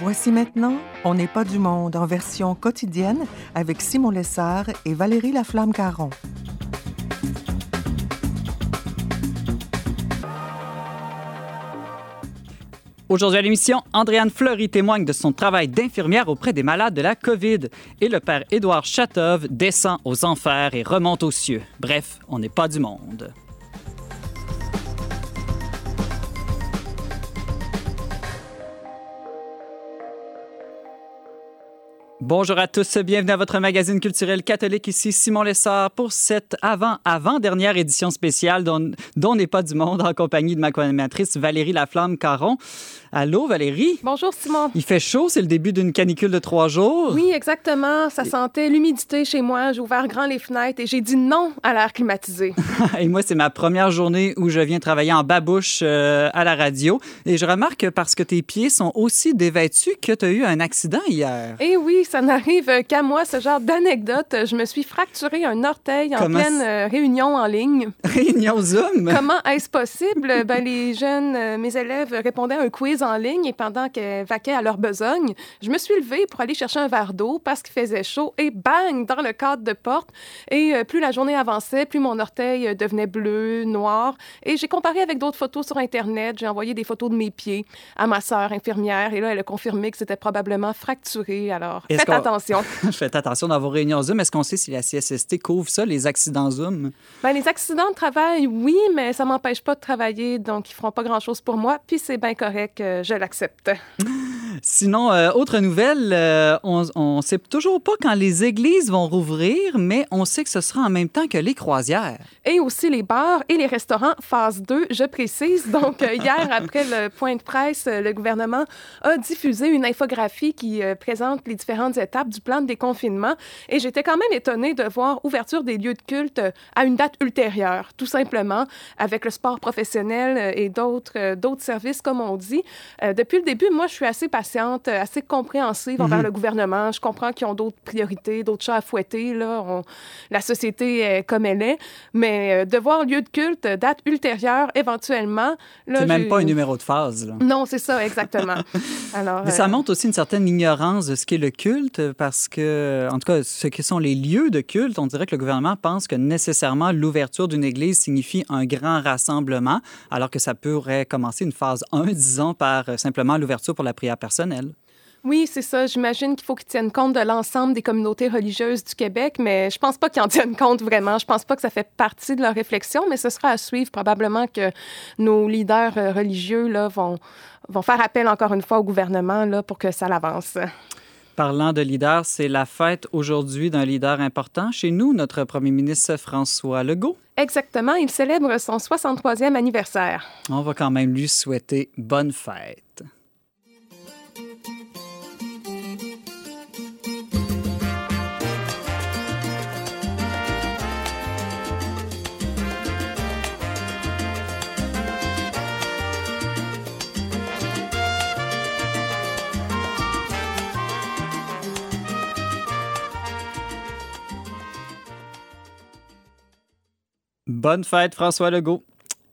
Voici maintenant On n'est pas du monde en version quotidienne avec Simon Lessard et Valérie Laflamme-Caron. Aujourd'hui à l'émission, Andréane Fleury témoigne de son travail d'infirmière auprès des malades de la COVID et le père Édouard Chatov descend aux enfers et remonte aux cieux. Bref, on n'est pas du monde. Bonjour à tous, bienvenue à votre magazine culturel catholique. Ici Simon Lessard pour cette avant-avant-dernière édition spéciale dont, n'est pas du monde en compagnie de ma co-animatrice Valérie Laflamme-Caron. Allô, Valérie? Bonjour, Simon. Il fait chaud, c'est le début d'une canicule de trois jours. Oui, exactement. Ça sentait l'humidité chez moi. J'ai ouvert grand les fenêtres et j'ai dit non à l'air climatisé. et moi, c'est ma première journée où je viens travailler en babouche euh, à la radio. Et je remarque parce que tes pieds sont aussi dévêtus que tu as eu un accident hier. Eh oui, ça n'arrive qu'à moi, ce genre d'anecdote. Je me suis fracturé un orteil en pleine euh, réunion en ligne. Réunion Zoom? Comment est-ce possible? ben, les jeunes, euh, mes élèves répondaient à un quiz en ligne et pendant qu'elles vaquaient à leur besogne, je me suis levée pour aller chercher un verre d'eau parce qu'il faisait chaud et bang, dans le cadre de porte. Et euh, plus la journée avançait, plus mon orteil devenait bleu, noir. Et j'ai comparé avec d'autres photos sur Internet. J'ai envoyé des photos de mes pieds à ma sœur infirmière et là, elle a confirmé que c'était probablement fracturé. Alors, faites attention. faites attention dans vos réunions Zoom. Est-ce qu'on sait si la CSST couvre ça, les accidents Zoom? Bien, les accidents de travail, oui, mais ça m'empêche pas de travailler, donc ils feront pas grand-chose pour moi. Puis c'est bien correct je l'accepte. Sinon, euh, autre nouvelle, euh, on ne sait toujours pas quand les églises vont rouvrir, mais on sait que ce sera en même temps que les croisières. Et aussi les bars et les restaurants, phase 2, je précise. Donc, euh, hier, après le point de presse, le gouvernement a diffusé une infographie qui présente les différentes étapes du plan de déconfinement. Et j'étais quand même étonnée de voir ouverture des lieux de culte à une date ultérieure, tout simplement, avec le sport professionnel et d'autres services, comme on dit. Depuis le début, moi, je suis assez patiente, euh, assez compréhensive envers mhm. le gouvernement. Je comprends qu'ils ont d'autres priorités, d'autres chats à fouetter. Là. La société est comme elle est. Mais euh, de voir lieu de culte, date ultérieure, éventuellement. C'est même pas un numéro de phase. Là. Non, c'est ça, exactement. Alors, Mais ça montre aussi une certaine ignorance de ce qu'est le culte, parce que, en tout cas, ce que sont les lieux de culte, on dirait que le gouvernement pense que nécessairement l'ouverture d'une église signifie un grand rassemblement, alors que ça pourrait commencer une phase 1, disons, par euh, simplement l'ouverture pour la prière personnelle. Oui, c'est ça. J'imagine qu'il faut qu'ils tiennent compte de l'ensemble des communautés religieuses du Québec, mais je pense pas qu'ils en tiennent compte vraiment. Je pense pas que ça fait partie de leur réflexion, mais ce sera à suivre. Probablement que nos leaders euh, religieux là, vont, vont faire appel encore une fois au gouvernement là, pour que ça l'avance. Parlant de leader, c'est la fête aujourd'hui d'un leader important chez nous, notre premier ministre François Legault. Exactement, il célèbre son 63e anniversaire. On va quand même lui souhaiter bonne fête. Bonne fête, François Legault.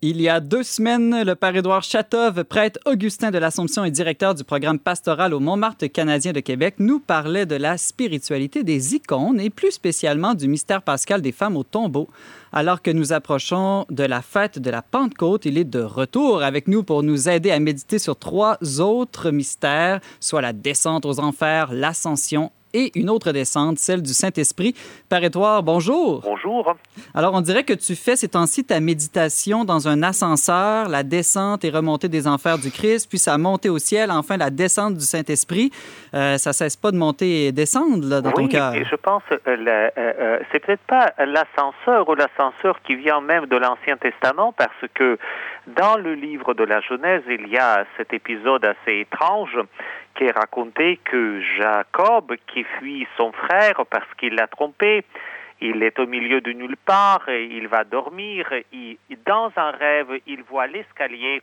Il y a deux semaines, le père Édouard Chatov, prêtre Augustin de l'Assomption et directeur du programme pastoral au Montmartre canadien de Québec, nous parlait de la spiritualité des icônes et plus spécialement du mystère pascal des femmes au tombeau. Alors que nous approchons de la fête de la Pentecôte, il est de retour avec nous pour nous aider à méditer sur trois autres mystères, soit la descente aux enfers, l'ascension et une autre descente, celle du Saint-Esprit. Père bonjour. Bonjour. Alors, on dirait que tu fais ces temps-ci ta méditation dans un ascenseur, la descente et remontée des enfers du Christ, puis sa montée au ciel, enfin la descente du Saint-Esprit. Euh, ça cesse pas de monter et descendre là, dans ton cœur. Oui, je pense que euh, euh, c'est peut-être pas l'ascenseur ou l'ascenseur qui vient même de l'Ancien Testament, parce que dans le livre de la Genèse, il y a cet épisode assez étrange qui est raconté que Jacob, qui fuit son frère parce qu'il l'a trompé, il est au milieu de nulle part, et il va dormir, et dans un rêve, il voit l'escalier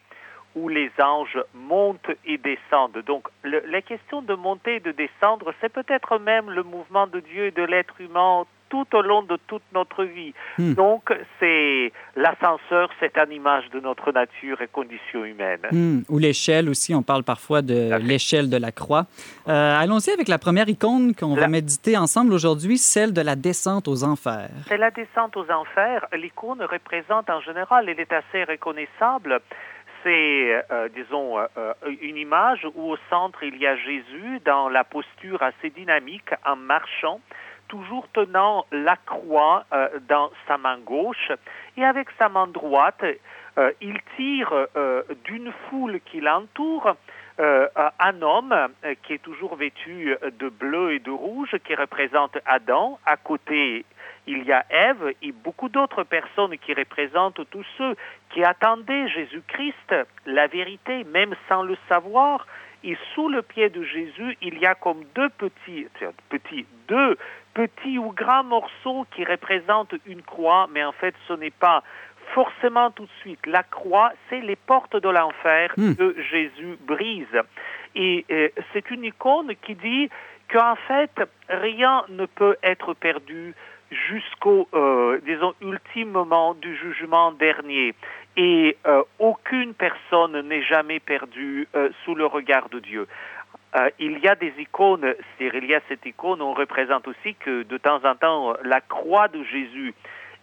où les anges montent et descendent. Donc la question de monter et de descendre, c'est peut-être même le mouvement de Dieu et de l'être humain tout au long de toute notre vie. Hmm. Donc, c'est l'ascenseur, c'est une image de notre nature et condition humaine. Hmm. Ou l'échelle aussi, on parle parfois de l'échelle de la croix. Euh, allons-y avec la première icône qu'on va méditer ensemble aujourd'hui, celle de la descente aux enfers. C'est la descente aux enfers. L'icône représente en général, elle est assez reconnaissable c'est, euh, disons, euh, une image où au centre il y a Jésus dans la posture assez dynamique en marchant, toujours tenant la croix dans sa main gauche et avec sa main droite, il tire d'une foule qui l'entoure. un homme qui est toujours vêtu de bleu et de rouge, qui représente Adam. À côté, il y a Ève et beaucoup d'autres personnes qui représentent tous ceux qui attendaient Jésus-Christ, la vérité, même sans le savoir. Et sous le pied de Jésus, il y a comme deux petits, petits, deux petits ou grands morceaux qui représentent une croix, mais en fait, ce n'est pas forcément tout de suite. La croix, c'est les portes de l'enfer hmm. que Jésus brise. Et euh, c'est une icône qui dit qu'en fait, rien ne peut être perdu jusqu'au, euh, disons, ultime moment du jugement dernier. Et euh, aucune personne n'est jamais perdue euh, sous le regard de Dieu. il y a des icônes, c'est-à-dire il y a cette icône, on représente aussi que de temps en temps, la croix de Jésus,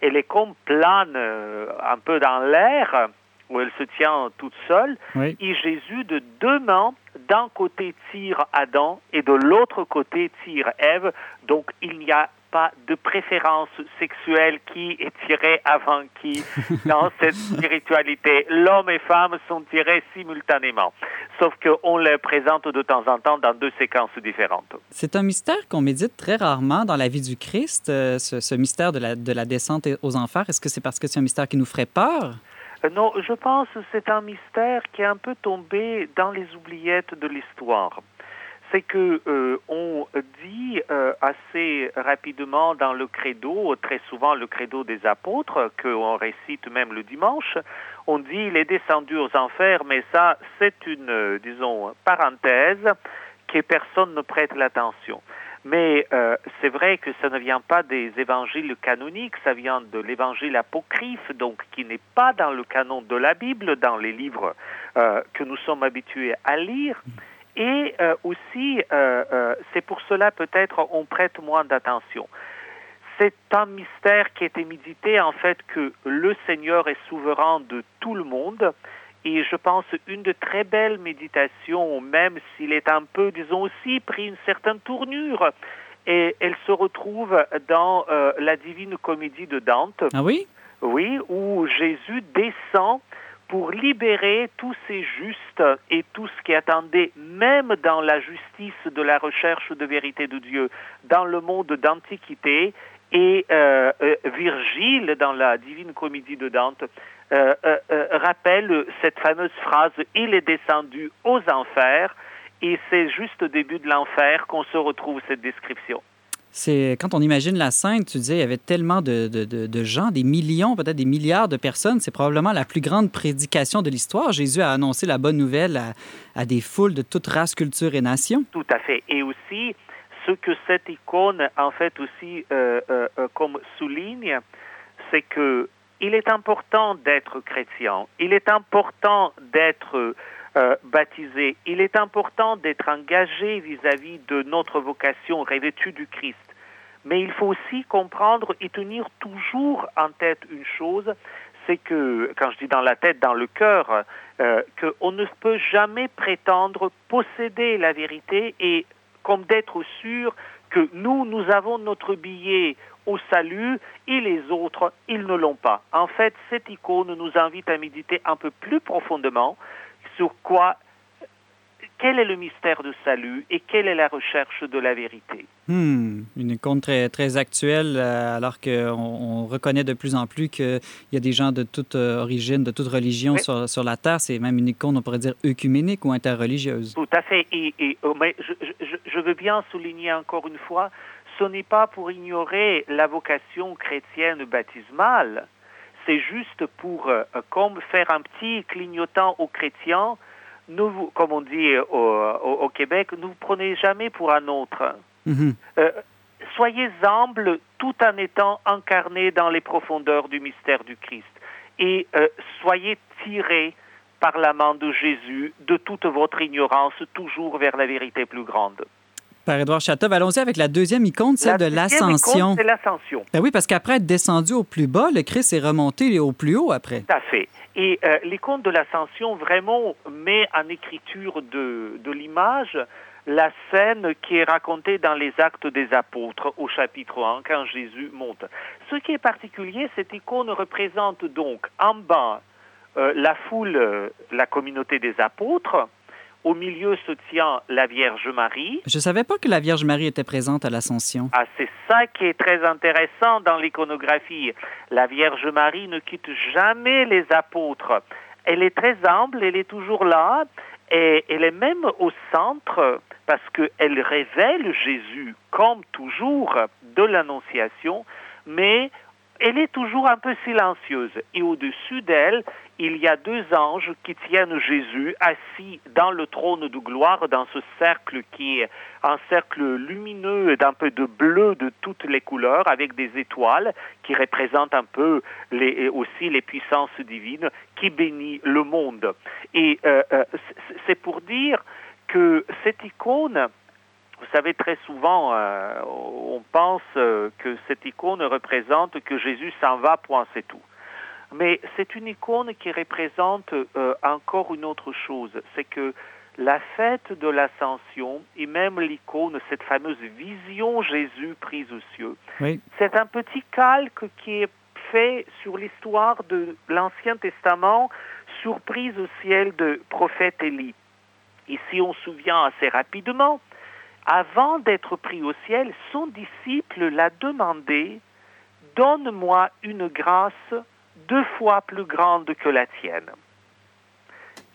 elle est comme plane un peu dans l'air, où elle se tient toute seule, et Jésus de deux mains, d'un côté tire Adam et de l'autre côté tire Ève, donc il n'y a pas de préférence sexuelle qui est tirée avant qui dans cette spiritualité. L'homme et femme sont tirés simultanément, sauf qu'on les présente de temps en temps dans deux séquences différentes. C'est un mystère qu'on médite très rarement dans la vie du Christ, euh, ce, mystère de la, de la descente aux enfers. Est-ce que c'est parce que c'est un mystère qui nous ferait peur? Euh, non, je pense que c'est un mystère qui est un peu tombé dans les oubliettes de l'histoire c'est que euh, dit euh, assez rapidement dans le credo, très souvent le credo des apôtres, qu'on récite même le dimanche, on dit il est descendu aux enfers, mais ça c'est une, euh, disons, parenthèse que personne ne prête l'attention. Mais c'est vrai que ça ne vient pas des évangiles canoniques, ça vient de l'évangile apocryphe, donc qui n'est pas dans le canon de la Bible, dans les livres que nous sommes habitués à lire. Et euh, aussi, euh, euh, c'est pour cela peut-être on prête moins d'attention. C'est un mystère qui a été médité en fait que le Seigneur est souverain de tout le monde. Et je pense une de très belles méditations, même s'il est un peu, disons aussi, pris une certaine tournure. Et elle se retrouve dans la Divine Comédie de Dante. Ah oui? Oui, où Jésus descend pour libérer tous ces justes et tout ce qui attendait, même dans la justice de la recherche de vérité de Dieu, dans le monde d'Antiquité, et euh, euh, Virgile, dans la Divine Comédie de Dante, euh, rappelle cette fameuse phrase Il est descendu aux enfers, et c'est juste au début de l'enfer qu'on se retrouve cette description. C'est quand on imagine la scène, tu disais, il y avait tellement de, de, gens, des millions, peut-être des milliards de personnes. C'est probablement la plus grande prédication de l'histoire. Jésus a annoncé la bonne nouvelle à, à, des foules de toute race, culture et nation. Tout à fait. Et aussi, ce que cette icône, en fait, aussi, euh, euh, euh comme souligne, c'est que il est important d'être chrétien. Il est important d'être euh, baptisé. Il est important d'être engagé vis-à-vis de notre vocation revêtue du Christ. Mais il faut aussi comprendre et tenir toujours en tête une chose, c'est que, quand je dis dans la tête, dans le cœur, euh, qu'on ne peut jamais prétendre posséder la vérité et comme d'être sûr que nous, nous avons notre billet au salut et les autres, ils ne l'ont pas. En fait, cette icône nous invite à méditer un peu plus profondément sur quoi, quel est le mystère du salut et quelle est la recherche de la vérité? Hmm, une icône très, très actuelle, euh, alors qu'on on reconnaît de plus en plus qu'il y a des gens de toute euh, origine, de toute religion sur, sur, la Terre. C'est même une icône, on pourrait dire, œcuménique ou interreligieuse. Tout à fait. Et, et oh, mais je, je, je veux bien souligner encore une fois, ce n'est pas pour ignorer la vocation chrétienne baptismale c'est juste pour euh, comme faire un petit clignotant aux chrétiens. Nous, comme on dit au, Québec, ne vous prenez jamais pour un autre. Mhm. Euh, soyez humbles tout en étant incarnés dans les profondeurs du mystère du Christ. Et euh, soyez tirés par la main de Jésus de toute votre ignorance, toujours vers la vérité plus grande. Père Édouard Chatov, allons-y avec la deuxième icône, celle de l'ascension. C'est l'ascension. Ben oui, parce qu'après être descendu au plus bas, le Christ est remonté au plus haut après. Tout à fait. Et euh, l'icône de l'ascension vraiment met en écriture de, de l'image la scène qui est racontée dans les actes des apôtres au chapitre 1 quand Jésus monte. Ce qui est particulier, cette icône représente donc en bas euh, la foule, euh, la communauté des apôtres. Au milieu se tient la Vierge Marie. Je ne savais pas que la Vierge Marie était présente à l'Ascension. Ah, c'est ça qui est très intéressant dans l'iconographie. La Vierge Marie ne quitte jamais les apôtres. Elle est très humble, elle est toujours là, et elle est même au centre parce qu'elle révèle Jésus, comme toujours, de l'Annonciation, mais elle est toujours un peu silencieuse. Et au-dessus d'elle, il y a deux anges qui tiennent Jésus assis dans le trône de gloire, dans ce cercle qui est un cercle lumineux d'un peu de bleu de toutes les couleurs, avec des étoiles qui représentent un peu aussi les puissances divines qui bénissent le monde. Et euh, euh, c'est pour dire que cette icône vous savez, très souvent, euh, on pense euh, que cette icône représente que Jésus s'en va, point, c'est tout. Mais c'est une icône qui représente euh, encore une autre chose, c'est que la fête de l'ascension et même l'icône, cette fameuse vision Jésus prise aux cieux, c'est un petit calque qui est fait sur l'histoire de l'Ancien Testament, surprise au ciel de prophète Élie. Et si on se souvient assez rapidement, avant d'être pris au ciel, son disciple l'a demandé, Donne-moi une grâce deux fois plus grande que la tienne.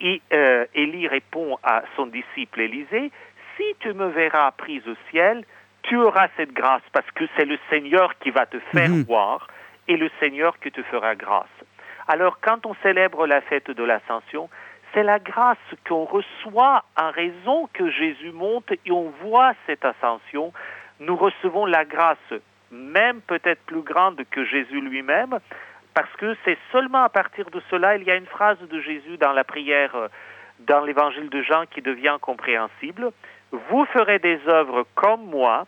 Et euh, Élie répond à son disciple Élisée, Si tu me verras pris au ciel, tu auras cette grâce parce que c'est le Seigneur qui va te faire mhm. voir et le Seigneur qui te fera grâce. Alors quand on célèbre la fête de l'ascension, c'est la grâce qu'on reçoit en raison que Jésus monte et on voit cette ascension. Nous recevons la grâce, même peut-être plus grande que Jésus lui-même, parce que c'est seulement à partir de cela, il y a une phrase de Jésus dans la prière, euh, dans l'évangile de Jean qui devient compréhensible. Vous ferez des œuvres comme moi,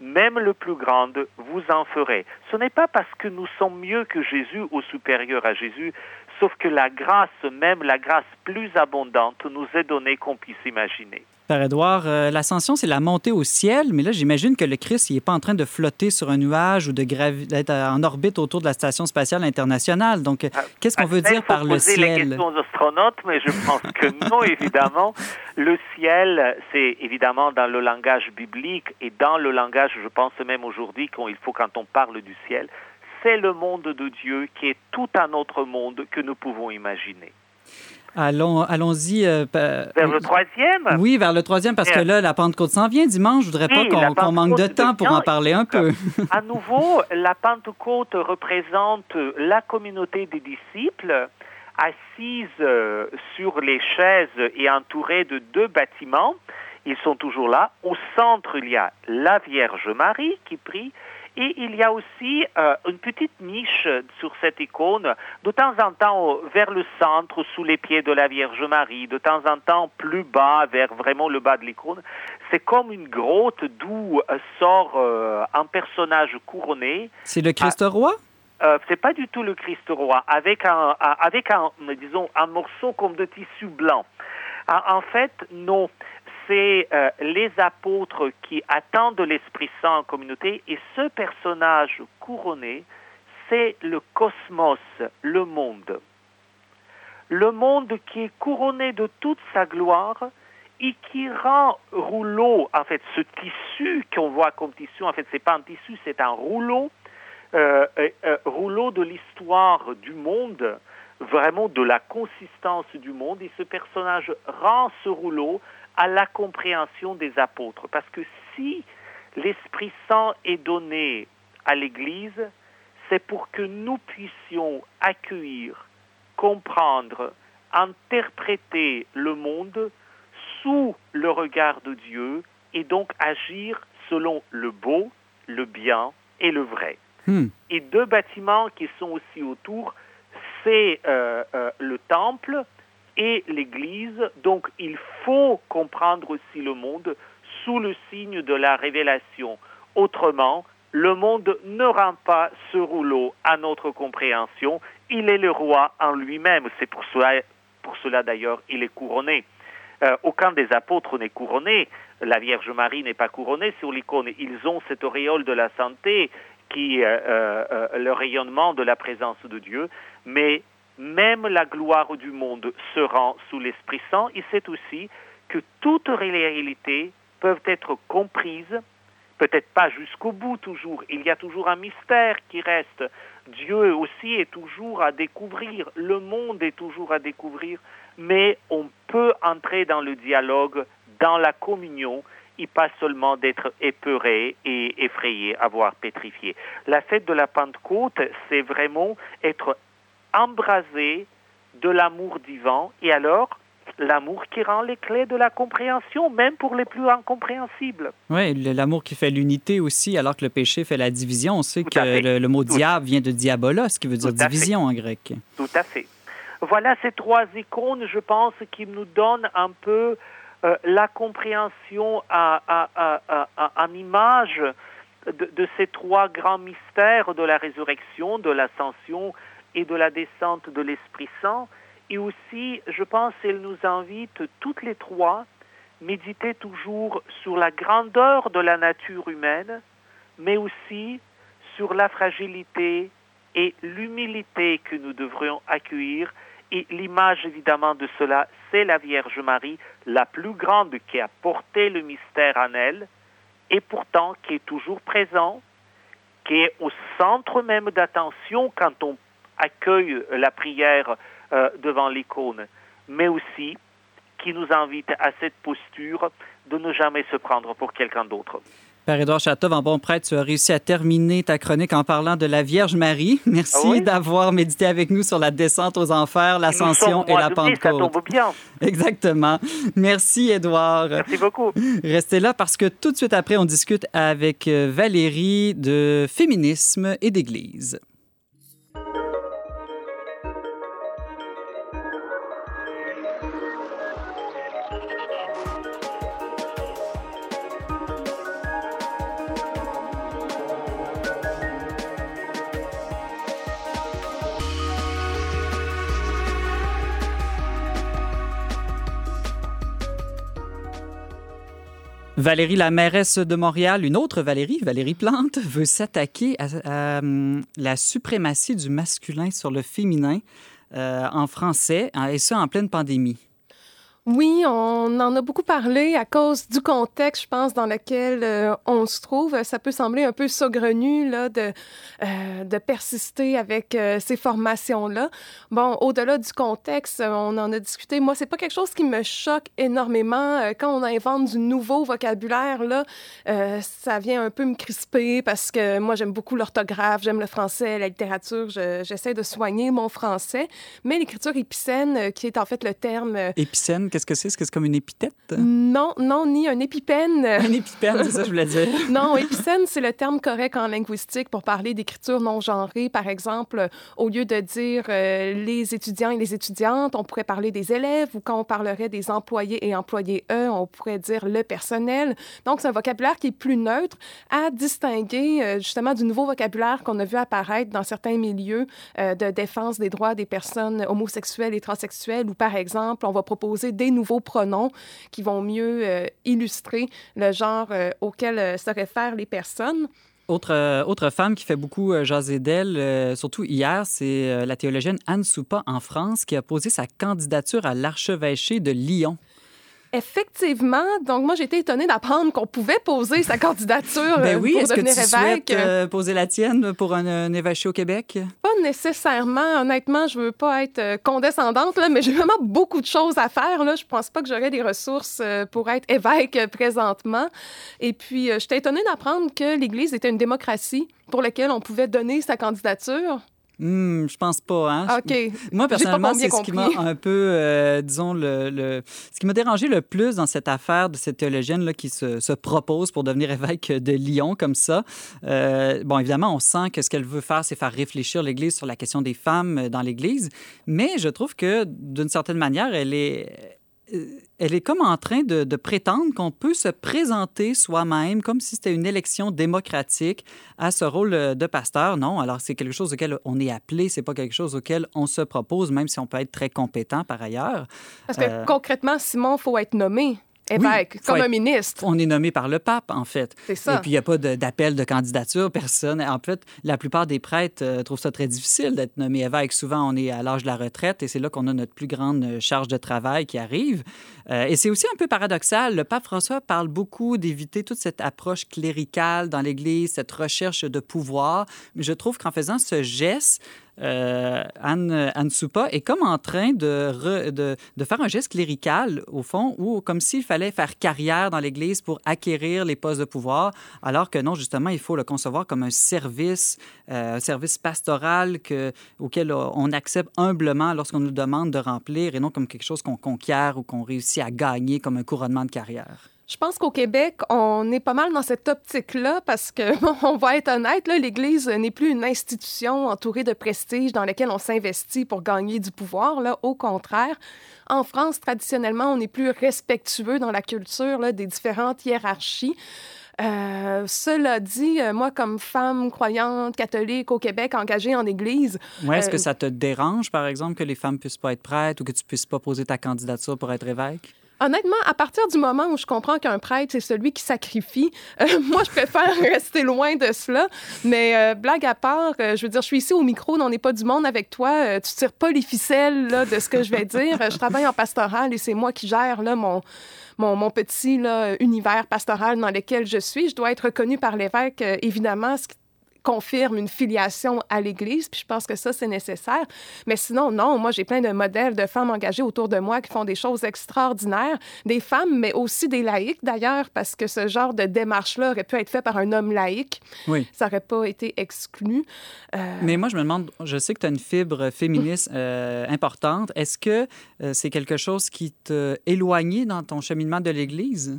même le plus grande, vous en ferez. Ce n'est pas parce que nous sommes mieux que Jésus ou supérieurs à Jésus, sauf que la grâce, même la grâce plus abondante, nous est donnée qu'on puisse imaginer. Père Édouard, euh, l'ascension, c'est la montée au ciel, mais là, j'imagine que le Christ, il n'est pas en train de flotter sur un nuage ou d'être en orbite autour de la Station spatiale internationale. Donc, ah, qu'est-ce qu'on veut dire par le ciel? la question aux astronautes, mais je pense que non, évidemment. Le ciel, c'est évidemment dans le langage biblique et dans le langage, je pense même aujourd'hui, qu'il faut quand on parle du ciel, c'est le monde de Dieu qui est tout un autre monde que nous pouvons imaginer. Allons, allons-y. Euh, vers le troisième? Oui, vers le troisième, parce que là, la Pentecôte s'en vient dimanche. Je voudrais pas qu'on manque de temps pour en parler un peu. à nouveau, la Pentecôte représente la communauté des disciples assise euh, sur les chaises et entourée de deux bâtiments. Ils sont toujours là. Au centre, il y a la Vierge Marie qui prie et il y a aussi euh, une petite niche sur cette icône, de temps en temps vers le centre, sous les pieds de la Vierge Marie, de temps en temps plus bas, vers vraiment le bas de l'icône. C'est comme une grotte d'où euh, sort euh, un personnage couronné. C'est le Christ roi? Euh, c'est pas du tout le Christ roi, avec un, avec un, disons, un morceau comme de tissu blanc. En fait, non c'est euh, les apôtres qui attendent l'Esprit Saint en communauté. Et ce personnage couronné, c'est le cosmos, le monde. Le monde qui est couronné de toute sa gloire et qui rend rouleau, en fait, ce tissu qu'on voit comme tissu, en fait, c'est pas un tissu, c'est un rouleau, euh, euh, rouleau de l'histoire du monde, vraiment de la consistance du monde, et ce personnage rend ce rouleau à la compréhension des apôtres. Parce que si l'Esprit Saint est donné à l'Église, c'est pour que nous puissions accueillir, comprendre, interpréter le monde sous le regard de Dieu et donc agir selon le beau, le bien et le vrai. Hmm. Et deux bâtiments qui sont aussi autour, c'est euh, euh, le temple et l'église. Donc il faut comprendre aussi le monde sous le signe de la révélation. Autrement, le monde ne rend pas ce rouleau à notre compréhension. Il est le roi en lui-même. C'est pour cela, d'ailleurs, il est couronné. Euh, aucun des apôtres n'est couronné. La Vierge Marie n'est pas couronnée sur l'icône. Ils ont cette auréole de la santé qui euh, euh, le rayonnement de la présence de Dieu. Mais même la gloire du monde se rend sous l'Esprit Saint. Il sait aussi que toutes les réalités peuvent être comprises, peut-être pas jusqu'au bout toujours. Il y a toujours un mystère qui reste. Dieu aussi est toujours à découvrir, le monde est toujours à découvrir, mais on peut entrer dans le dialogue, dans la communion, et pas seulement d'être épeuré et effrayé, avoir pétrifié. La fête de la Pentecôte, c'est vraiment être embrasé de l'amour divin, et alors l'amour qui rend les clés de la compréhension, même pour les plus incompréhensibles. Oui, l'amour qui fait l'unité aussi, alors que le péché fait la division. On sait que le, mot diable vient de diabolos, qui veut dire division en grec. Tout à fait. Voilà ces trois icônes, je pense, qui nous donnent un peu euh, la compréhension en image de, de, ces trois grands mystères de la résurrection, de l'ascension et de la descente de l'Esprit Saint. Et aussi, je pense qu'elle nous invite toutes les trois méditer toujours sur la grandeur de la nature humaine, mais aussi sur la fragilité et l'humilité que nous devrions accueillir. Et l'image évidemment de cela, c'est la Vierge Marie, la plus grande qui a porté le mystère en elle, et pourtant qui est toujours présent, qui est au centre même d'attention quand on accueille la prière euh, devant l'icône, mais aussi qui nous invite à cette posture de ne jamais se prendre pour quelqu'un d'autre. Père Édouard Chatov, en bon prêtre, tu as réussi à terminer ta chronique en parlant de la Vierge Marie. Merci ah d'avoir médité avec nous sur la descente aux enfers, l'ascension et la Pentecôte. Ça tombe bien. Exactement. Merci, Édouard. Merci beaucoup. Restez là parce que tout de suite après, on discute avec euh, Valérie de féminisme et d'église. Valérie, la mairesse de Montréal, une autre Valérie, Valérie Plante, veut s'attaquer à, hum, la suprématie du masculin sur le féminin euh, en français, hein, et ça en pleine pandémie. Oui, on en a beaucoup parlé à cause du contexte, je pense, dans lequel euh, on se trouve. Ça peut sembler un peu saugrenu là, de, euh, de persister avec euh, ces formations-là. Bon, au-delà du contexte, on en a discuté. Moi, c'est pas quelque chose qui me choque énormément. quand on invente du nouveau vocabulaire, là, ça vient un peu me crisper parce que moi, j'aime beaucoup l'orthographe, j'aime le français, la littérature. J'essaie de soigner mon français. Mais l'écriture épicène, qui est en fait le terme... Épicène, Qu'est-ce que c'est? Est-ce que c'est comme une épithète? Non, non, ni un épipène. Un épipène, c'est ça que je voulais dire. non, épicène, c'est le terme correct en linguistique pour parler d'écriture non genrée. Par exemple, au lieu de dire euh, les étudiants et les étudiantes, on pourrait parler des élèves ou quand on parlerait des employés et employés eux, on pourrait dire le personnel. Donc, c'est un vocabulaire qui est plus neutre à distinguer euh, justement du nouveau vocabulaire qu'on a vu apparaître dans certains milieux euh, de défense des droits des personnes homosexuelles et transsexuelles où, par exemple, on va proposer des nouveaux pronoms qui vont mieux euh, illustrer le genre euh, auquel euh, se réfèrent les personnes. Autre, autre femme qui fait beaucoup jaser d'elle, surtout hier, c'est la théologienne Anne Soupa en France qui a posé sa candidature à l'archevêché de Lyon. Effectivement. Donc, moi, j'ai été étonnée d'apprendre qu'on pouvait poser sa candidature ben oui, pour est-ce devenir que tu évêque. Souhaites, poser la tienne pour un, évêché au Québec? Pas nécessairement. Honnêtement, je veux pas être euh, condescendante, là, mais j'ai vraiment beaucoup de choses à faire. Là. Je pense pas que j'aurais des ressources euh, pour être évêque euh, présentement. Et puis, j'étais étonnée d'apprendre que l'Église était une démocratie pour laquelle on pouvait donner sa candidature. Hmm, je pense pas. Hein? Moi, personnellement, c'est ce qui m'a un peu, euh, disons, le, le- ce qui m'a dérangé le plus dans cette affaire de cette théologienne là, qui se, se propose pour devenir évêque de Lyon comme ça. Euh, bon, évidemment, on sent que ce qu'elle veut faire, c'est faire réfléchir l'Église sur la question des femmes euh, dans l'Église, mais je trouve que d'une certaine manière, elle est elle est comme en train de, de prétendre qu'on peut se présenter soi-même comme si c'était une élection démocratique à ce rôle euh, de pasteur. Non, alors c'est quelque chose auquel on est appelé, c'est pas quelque chose auquel on se propose, même si on peut être très compétent par ailleurs. Parce que Euh, concrètement, Simon, il faut être nommé évêque, faut comme être- un ministre. On est nommé par le pape, en fait. C'est ça. Et puis, il n'y a pas d'appel de, candidature, personne. En fait, la plupart des prêtres euh, trouvent ça très difficile d'être nommé évêque. Souvent, on est à l'âge de la retraite et c'est là qu'on a notre plus grande euh, charge de travail qui arrive. Euh, et c'est aussi un peu paradoxal. Le pape François parle beaucoup d'éviter toute cette approche cléricale dans l'Église, cette recherche de pouvoir. Mais je trouve qu'en faisant ce geste, euh, Anne, Anne Soupa est comme en train de, re- de, de faire un geste clérical, au fond, ou comme s'il fallait faire carrière dans l'Église pour acquérir les postes de pouvoir, alors que non, justement, il faut le concevoir comme un service, euh, un service pastoral que, auquel on accepte humblement lorsqu'on nous demande de remplir, et non comme quelque chose qu'on conquiert ou qu'on réussit à gagner comme un couronnement de carrière. Je pense qu'au Québec, on est pas mal dans cette optique-là parce que, bon, on va être honnête, là, l'Église n'est plus une institution entourée de prestige dans laquelle on s'investit pour gagner du pouvoir. Là. Au contraire, en France, traditionnellement, on est plus respectueux dans la culture là, des différentes hiérarchies. Euh, cela dit, euh, moi, comme femme croyante catholique au Québec, engagée en Église, Ouais, Est-ce Euh, que ça te dérange, par exemple, que les femmes puissent pas être prêtes ou que tu puisses pas poser ta candidature pour être évêque? Honnêtement, à partir du moment où je comprends qu'un prêtre, c'est celui qui sacrifie, euh, moi, je préfère rester loin de cela. Mais euh, blague à part, euh, je veux dire, je suis ici au micro, on n'est pas du monde avec toi. tu tires pas les ficelles là, de ce que je vais dire. Je travaille en pastoral et c'est moi qui gère là, mon, mon, mon petit là, univers pastoral dans lequel je suis. Je dois être reconnue par l'évêque, évidemment, confirme une filiation à l'Église, puis je pense que ça, c'est nécessaire. Mais sinon, non, moi, j'ai plein de modèles de femmes engagées autour de moi qui font des choses extraordinaires, des femmes, mais aussi des laïcs, d'ailleurs, parce que ce genre de démarche-là aurait pu être fait par un homme laïque. Oui. Ça n'aurait pas été exclu. Euh, Mais moi, je me demande, je sais que tu as une fibre féministe euh, importante. Est-ce que euh, c'est quelque chose qui t'a éloigné dans ton cheminement de l'Église?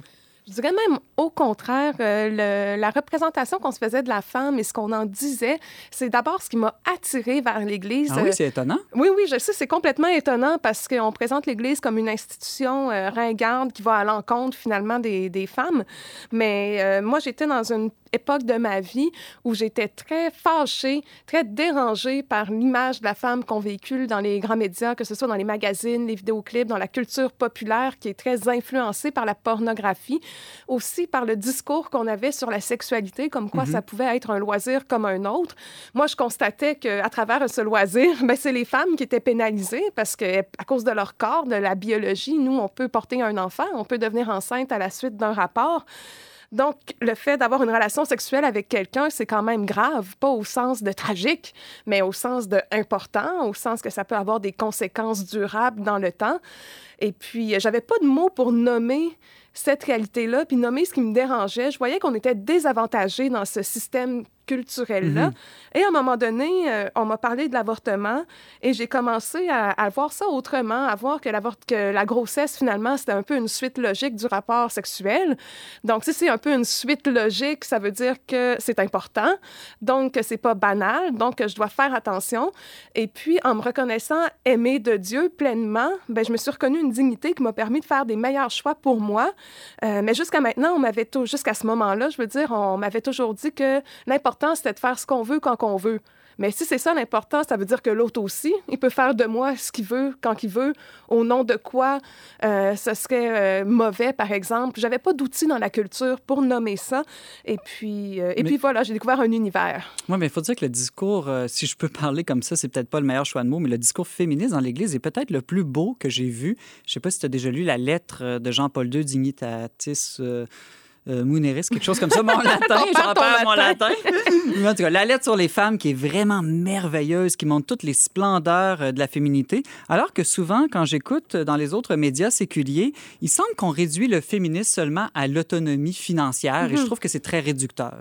Je dirais même au contraire, euh, le- la représentation qu'on se faisait de la femme et ce qu'on en disait, c'est d'abord ce qui m'a attirée vers l'Église. Ah oui, Euh, c'est étonnant. Oui, oui, je sais, c'est complètement étonnant parce qu'on présente l'Église comme une institution euh, ringarde qui va à l'encontre finalement des, des femmes. Mais euh, moi, j'étais dans une époque de ma vie où j'étais très fâchée, très dérangée par l'image de la femme qu'on véhicule dans les grands médias, que ce soit dans les magazines, les vidéoclips, dans la culture populaire qui est très influencée par la pornographie, aussi par le discours qu'on avait sur la sexualité, comme quoi ça pouvait être un loisir comme un autre. Moi, je constatais qu'à travers ce loisir, ben, c'est les femmes qui étaient pénalisées parce que à cause de leur corps, de la biologie, nous, on peut porter un enfant, on peut devenir enceinte à la suite d'un rapport. Donc, le fait d'avoir une relation sexuelle avec quelqu'un, c'est quand même grave, pas au sens de tragique, mais au sens de important, au sens que ça peut avoir des conséquences durables dans le temps. Et puis, euh, j'avais pas de mots pour nommer cette réalité-là, puis nommer ce qui me dérangeait. Je voyais qu'on était désavantagés dans ce système culturel-là. Et à un moment donné, euh, on m'a parlé de l'avortement et j'ai commencé à, à voir ça autrement, à voir que, que la grossesse, finalement, c'était un peu une suite logique du rapport sexuel. Donc, si c'est un peu une suite logique, ça veut dire que c'est important, donc que c'est pas banal, donc que je dois faire attention. Et puis, en me reconnaissant aimée de Dieu pleinement, ben, je me suis reconnue une dignité qui m'a permis de faire des meilleurs choix pour moi. Euh, mais jusqu'à maintenant, on m'avait jusqu'à ce moment-là, je veux dire, on m'avait toujours dit que l'important, c'était de faire ce qu'on veut quand on veut. Mais si c'est ça l'important, ça veut dire que l'autre aussi, il peut faire de moi ce qu'il veut, quand il veut, au nom de quoi euh, ce serait euh, mauvais, par exemple. J'avais pas d'outils dans la culture pour nommer ça. Et puis, euh, et Mais- puis voilà, j'ai découvert un univers. Oui, mais il faut dire que le discours, euh, si je peux parler comme ça, c'est peut-être pas le meilleur choix de mots, mais le discours féministe dans l'Église est peut-être le plus beau que j'ai vu. Je sais pas si tu as déjà lu la lettre de Jean-Paul II, Dignitatis euh, euh, Muneris, quelque chose comme ça. Mon latin, je repère mon latin. en tout cas, la lettre sur les femmes qui est vraiment merveilleuse, qui montre toutes les splendeurs euh, de la féminité. Alors que souvent, quand j'écoute dans les autres médias séculiers, il semble qu'on réduit le féminisme seulement à l'autonomie financière et je trouve que c'est très réducteur.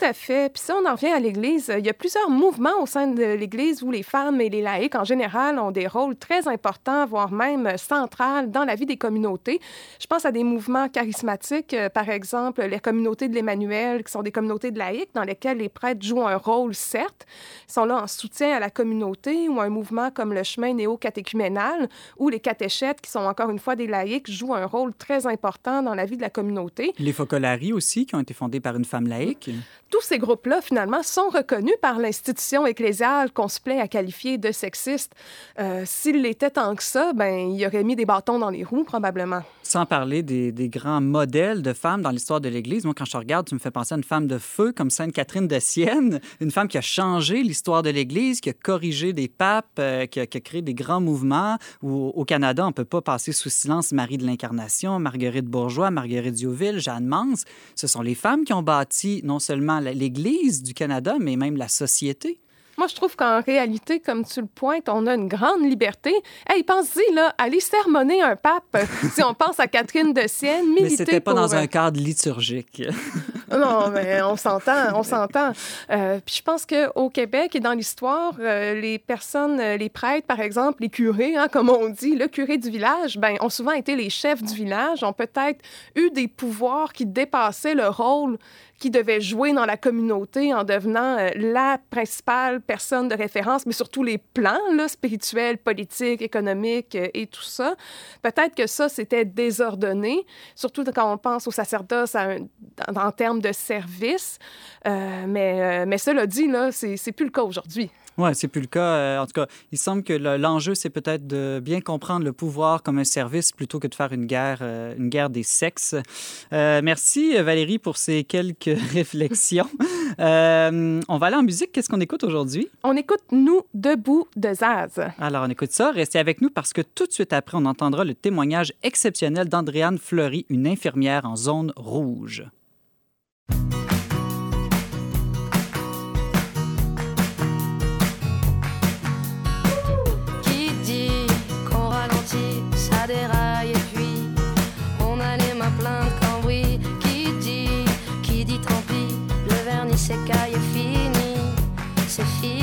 Tout à fait. Puis si on en revient à l'Église, il y a plusieurs mouvements au sein de l'Église où les femmes et les laïcs, en général, ont des rôles très importants, voire même centrales dans la vie des communautés. Je pense à des mouvements charismatiques, euh, par exemple les communautés de l'Emmanuel, qui sont des communautés de laïcs dans lesquelles les prêtres jouent un rôle, certes, ils sont là en soutien à la communauté, ou un mouvement comme le chemin néo-catéchuménal, où les catéchètes, qui sont encore une fois des laïcs, jouent un rôle très important dans la vie de la communauté. Les Focolari aussi, qui ont été fondés par une femme laïque. Tous ces groupes-là, finalement, sont reconnus par l'institution ecclésiale qu'on se plaît à qualifier de sexiste. Euh, S'il l'était tant que ça, ben, il aurait mis des bâtons dans les roues, probablement. Sans parler des, des grands modèles de femmes dans l'histoire de l'Église. Moi, quand je regarde, tu me fais penser à une femme de feu comme Sainte Catherine de Sienne, une femme qui a changé l'histoire de l'Église, qui a corrigé des papes, euh, qui, a, qui, a, créé des grands mouvements. Où, au Canada, on ne peut pas passer sous silence Marie de l'Incarnation, Marguerite Bourgeois, Marguerite Diouville, Jeanne Mance. Ce sont les femmes qui ont bâti non seulement l'Église du Canada, mais même la société. Moi, je trouve qu'en réalité, comme tu le pointes, on a une grande liberté. Hey, pense-y, là, aller sermonner un pape, si on pense à Catherine de Sienne, militer Mais c'était pas pour... dans un cadre liturgique. non, mais on s'entend, on s'entend. Euh, puis je pense qu'au Québec et dans l'histoire, euh, les personnes, euh, les prêtres, par exemple, les curés, hein, comme on dit, le curé du village, ben, ont souvent été les chefs du village, ont peut-être eu des pouvoirs qui dépassaient le rôle qui devait jouer dans la communauté en devenant euh, la principale personne de référence, mais sur tous les plans, là, spirituels, politiques, économiques euh, et tout ça. Peut-être que ça, c'était désordonné, surtout quand on pense au sacerdoce un, en termes de service. Euh, mais, mais cela dit, là, c'est plus le cas aujourd'hui. Oui, c'est plus le cas. En tout cas, il semble que l'enjeu, c'est peut-être de bien comprendre le pouvoir comme un service plutôt que de faire une guerre, une guerre des sexes. Euh, merci, Valérie, pour ces quelques réflexions. Euh, on va aller en musique. Qu'est-ce qu'on écoute aujourd'hui? On écoute Nous debout de Zaz. Alors, on écoute ça. Restez avec nous parce que tout de suite après, on entendra le témoignage exceptionnel d'Andréane Fleury, une infirmière en zone rouge. c'est qu'ailleurs fini, c'est fini.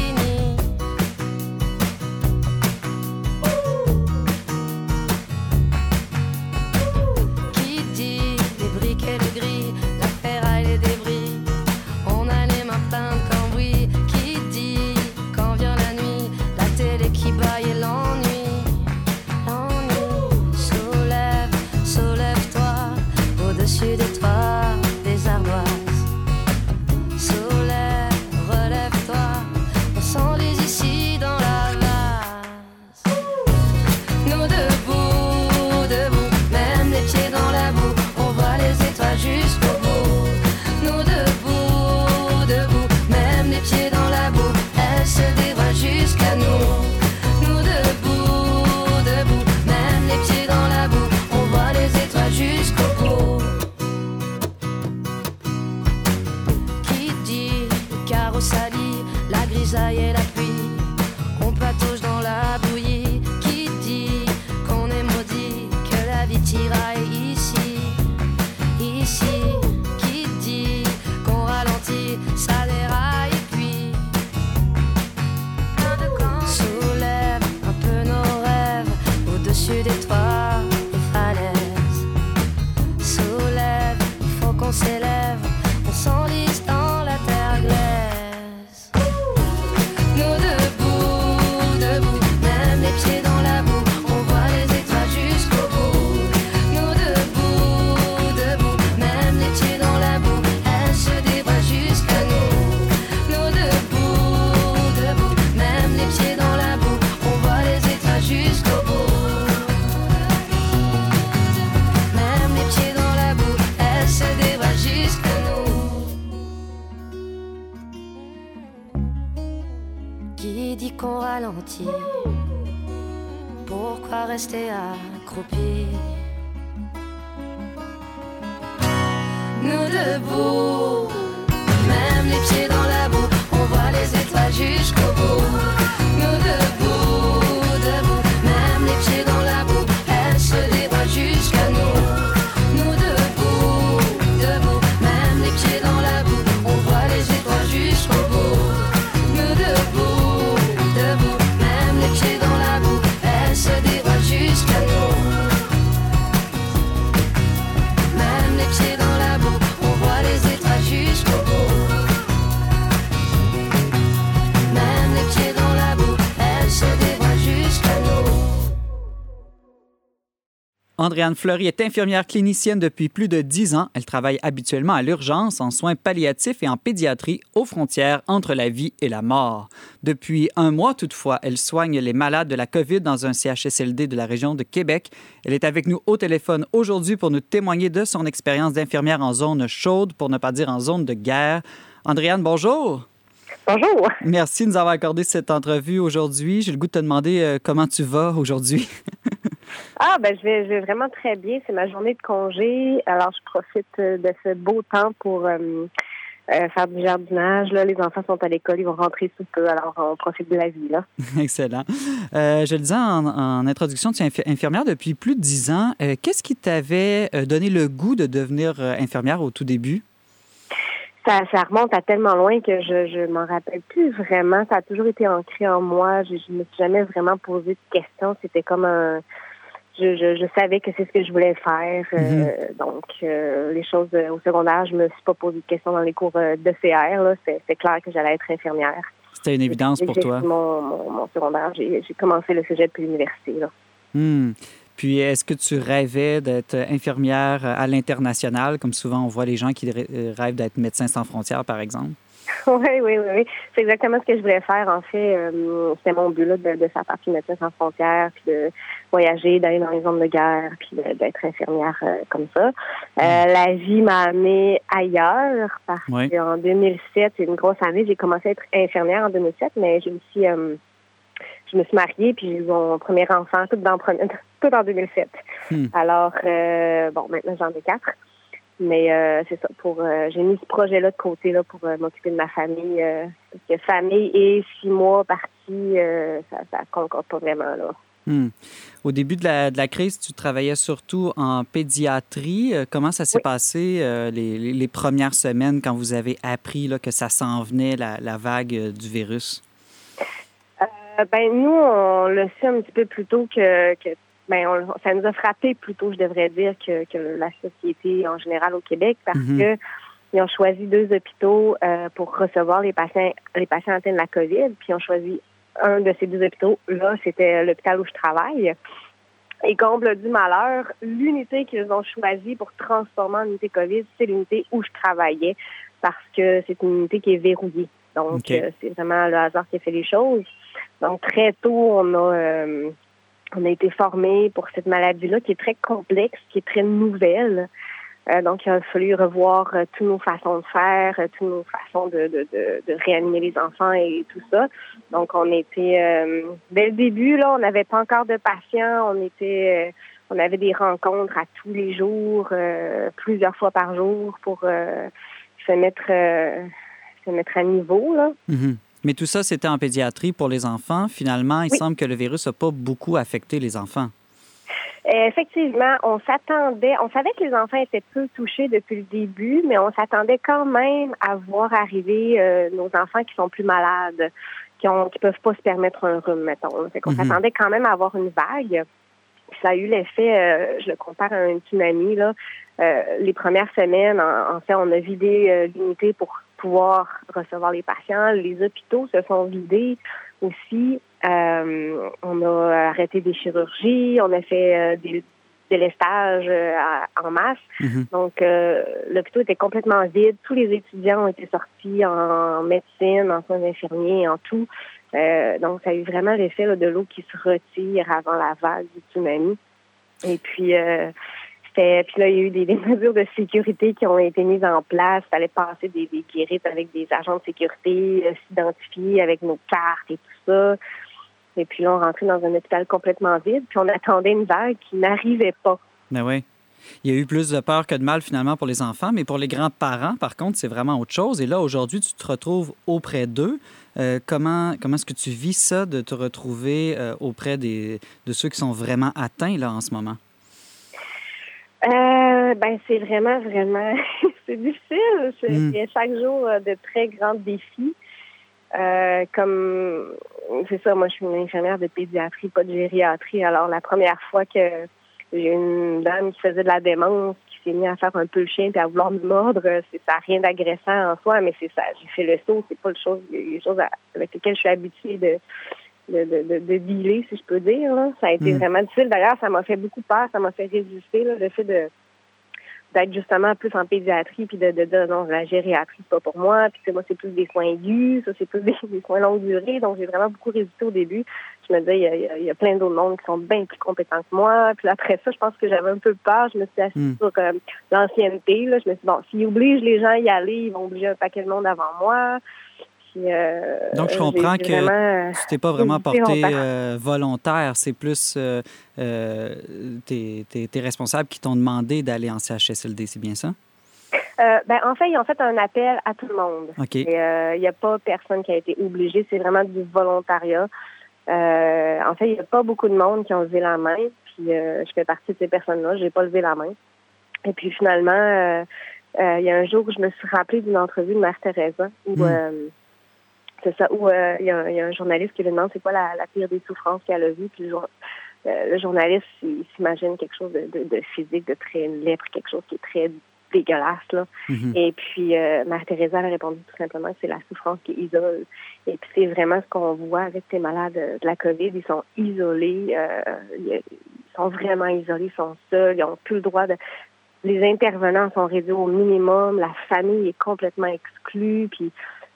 Pourquoi rester accroupi? Nous debout, même les pieds dans la boue, on voit les étoiles jusqu'au Andréane Fleury est infirmière clinicienne depuis plus de dix ans. Elle travaille habituellement à l'urgence, en soins palliatifs et en pédiatrie, aux frontières entre la vie et la mort. Depuis un mois, toutefois, elle soigne les malades de la COVID dans un CHSLD de la région de Québec. Elle est avec nous au téléphone aujourd'hui pour nous témoigner de son expérience d'infirmière en zone chaude, pour ne pas dire en zone de guerre. Andréane, bonjour. Bonjour. Merci de nous avoir accordé cette entrevue aujourd'hui. J'ai le goût de te demander euh, comment tu vas aujourd'hui? Ah, ben, je vais, je vais vraiment très bien. C'est ma journée de congé. Alors, je profite euh, de ce beau temps pour euh, euh, faire du jardinage. Là, les enfants sont à l'école, ils vont rentrer sous peu. Alors, on profite de la vie, là. Excellent. Euh, je le disais en, en introduction, tu es infi- infirmière depuis plus de dix ans. Qu'est-ce qui t'avait donné le goût de devenir infirmière au tout début? Ça, ça remonte à tellement loin que je, je m'en rappelle plus vraiment. Ça a toujours été ancré en moi. Je, je me suis jamais vraiment posé de questions. C'était comme un... Je, je, je savais que c'est ce que je voulais faire. Euh, donc, euh, les choses euh, au secondaire, je me suis pas posé de questions dans les cours de CR. C'est clair que j'allais être infirmière. C'était une évidence pour toi. Mon, mon, mon secondaire, j'ai commencé le cégep puis l'université. Hmm. Puis, est-ce que tu rêvais d'être infirmière à l'international, comme souvent on voit les gens qui rê- rêvent d'être médecins sans frontières, par exemple? Oui, oui, oui, oui. C'est exactement ce que je voulais faire. En fait, euh, c'était mon but là, de, de faire partie de Médecins sans frontières, puis de voyager, d'aller dans les zones de guerre, puis d'être infirmière euh, comme ça. Euh, La vie m'a amenée ailleurs parce Oui. qu'en 2007, c'est une grosse année. J'ai commencé à être infirmière en 2007, mais j'ai aussi, euh, je me suis mariée, puis j'ai eu mon premier enfant tout, dans, tout en 2007. Hmm. Alors, bon, maintenant j'en ai quatre. Mais euh, c'est ça. Pour euh, j'ai mis ce projet-là de côté là pour euh, m'occuper de ma famille. parce que famille et six mois partis, ça, ça concorde pas vraiment là. Hmm. Au début de la, de la crise, tu travaillais surtout en pédiatrie. Comment ça s'est Oui. passé les, les- premières semaines quand vous avez appris là, que ça s'en venait, la, la vague du virus? Ben nous, on le sait un petit peu plus tôt que, que ben on- ça nous a frappé plutôt, je devrais dire, que, que la société en général au Québec, parce Mhm. que ils ont choisi deux hôpitaux euh, pour recevoir les patients les patients atteints de la COVID, puis ils ont choisi un de ces deux hôpitaux. Là, c'était l'hôpital où je travaille. Et comble du malheur, l'unité qu'ils ont choisie pour transformer en unité COVID, c'est l'unité où je travaillais, parce que c'est une unité qui est verrouillée. Donc, euh, c'est vraiment le hasard qui a fait les choses. Donc, très tôt, on a, euh, on a été formés pour cette maladie-là qui est très complexe, qui est très nouvelle. Euh, donc, il a fallu revoir euh, toutes nos façons de faire, euh, toutes nos façons de, de, de, de réanimer les enfants et tout ça. Donc, on était, euh, dès le début, là, on n'avait pas encore de patients. On était, on avait des rencontres à tous les jours, plusieurs fois par jour pour se mettre, se mettre à niveau, là. Mhm. Mais tout ça, c'était en pédiatrie pour les enfants. Finalement, il Oui. semble que le virus n'a pas beaucoup affecté les enfants. Effectivement, on s'attendait, on savait que les enfants étaient peu touchés depuis le début, mais on s'attendait quand même à voir arriver euh, nos enfants qui sont plus malades, qui ont, qui peuvent pas se permettre un rhume, mettons. Fait qu'on Mhm. s'attendait quand même à avoir une vague. Puis Ça a eu l'effet, euh, je le compare à un tsunami, là. Euh, les premières semaines, en, en fait, on a vidé l'unité pour pouvoir recevoir les patients. Les hôpitaux se sont vidés aussi. Euh, on a arrêté des chirurgies, on a fait euh, des délestages euh, en masse. Mhm. Donc, euh, l'hôpital était complètement vide. Tous les étudiants ont été sortis en médecine, en soins infirmiers, en tout. Euh, donc, ça a eu vraiment l'effet de l'eau qui se retire avant la vague du tsunami. Et puis, euh, puis là, il y a eu des, mesures de sécurité qui ont été mises en place. Il fallait passer des, des guérites avec des agents de sécurité, euh, s'identifier avec nos cartes et tout ça. Et puis là, on rentrait dans un hôpital complètement vide, puis on attendait une vague qui n'arrivait pas. Mais oui. Il y a eu plus de peur que de mal finalement pour les enfants, mais pour les grands-parents, par contre, c'est vraiment autre chose. Et là, aujourd'hui, tu te retrouves auprès d'eux. Euh, comment comment est-ce que tu vis ça, de te retrouver euh, auprès de ceux qui sont vraiment atteints là en ce moment? Euh, ben c'est vraiment, vraiment, c'est difficile. C'est- Mm. Il y a chaque jour euh, de très grands défis. Euh, comme, c'est ça, moi je suis une infirmière de pédiatrie, pas de gériatrie. Alors la première fois que j'ai une dame qui faisait de la démence, qui s'est mise à faire un peu le chien puis à vouloir me mordre, c'est ça, rien d'agressant en soi, mais c'est ça, j'ai fait le saut, c'est pas le chose, les choses avec lesquelles je suis habituée de de, de, de, de dealer, si je peux dire. Là. Ça a été Mm. vraiment difficile. D'ailleurs, ça m'a fait beaucoup peur, ça m'a fait résister, là, le fait de d'être justement plus en pédiatrie, puis de, de dire non, la gériatrie, c'est pas pour moi, puis moi, c'est plus des soins aigus, ça, c'est plus des, des soins longue durée. Donc, j'ai vraiment beaucoup résisté au début. Je me disais, il y a, il y a- il y a plein d'autres mondes qui sont bien plus compétents que moi. Puis après ça, je pense que j'avais un peu peur. Je me suis assise Mm. sur euh, l'ancienneté. Là. Je me suis dit, bon, s'ils obligent les gens à y aller, ils vont obliger un paquet de monde avant moi. Puis, euh, Donc, je comprends que vraiment- Tu t'es pas vraiment porté euh, volontaire, c'est plus euh, euh, tes, tes- tes responsables qui t'ont demandé d'aller en CHSLD, c'est bien ça? Euh, ben, en fait, ils ont fait un appel à tout le monde. Euh, Il n'y a pas personne qui a été obligé. C'est vraiment du volontariat. Euh, en fait, il n'y a pas beaucoup de monde qui ont levé la main. Puis euh, je fais partie de ces personnes-là. J'ai pas levé la main. Et puis finalement, euh, euh, il y a un jour où je me suis rappelée d'une entrevue de Mère Teresa où Mm. Euh, c'est ça, où euh, il y, a un- il y a un journaliste qui lui demande c'est quoi la, la pire des souffrances qu'elle a vues. Puis le, jour- euh, le journaliste, il s'imagine quelque chose de, de, de physique, de très lèpre, quelque chose qui est très dégueulasse. Là. Mhm. Et puis, euh, elle a répondu tout simplement que c'est la souffrance qui isole. Et puis, c'est vraiment ce qu'on voit avec ces malades de la COVID. Ils sont isolés. euh, ils sont vraiment isolés. Ils sont seuls. Ils n'ont plus le droit de... Les intervenants sont réduits au minimum. La famille est complètement exclue. Puis,